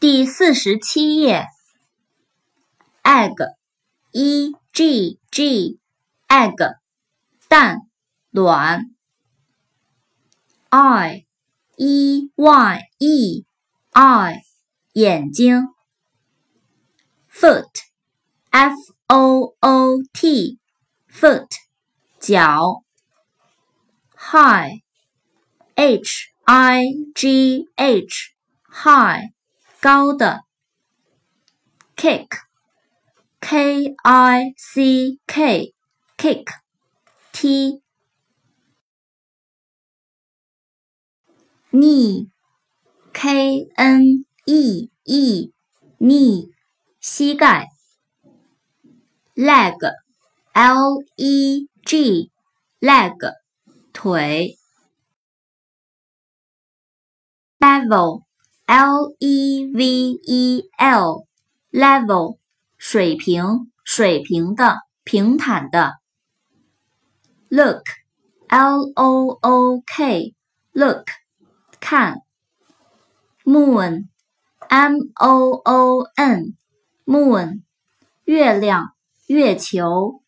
第四十七页，egg，e g g，egg，蛋，卵。eye eye 眼睛。foot，f o o t，foot，脚。high，h i g h，high。高的，kick，k i c k，kick，踢，knee，k n e e，knee，膝盖，leg，l e g，leg，腿，level。L E V E L，level，水平，水平的，平坦的。Look，L O O K，look，看。Moon，M O O N，moon，月亮，月球。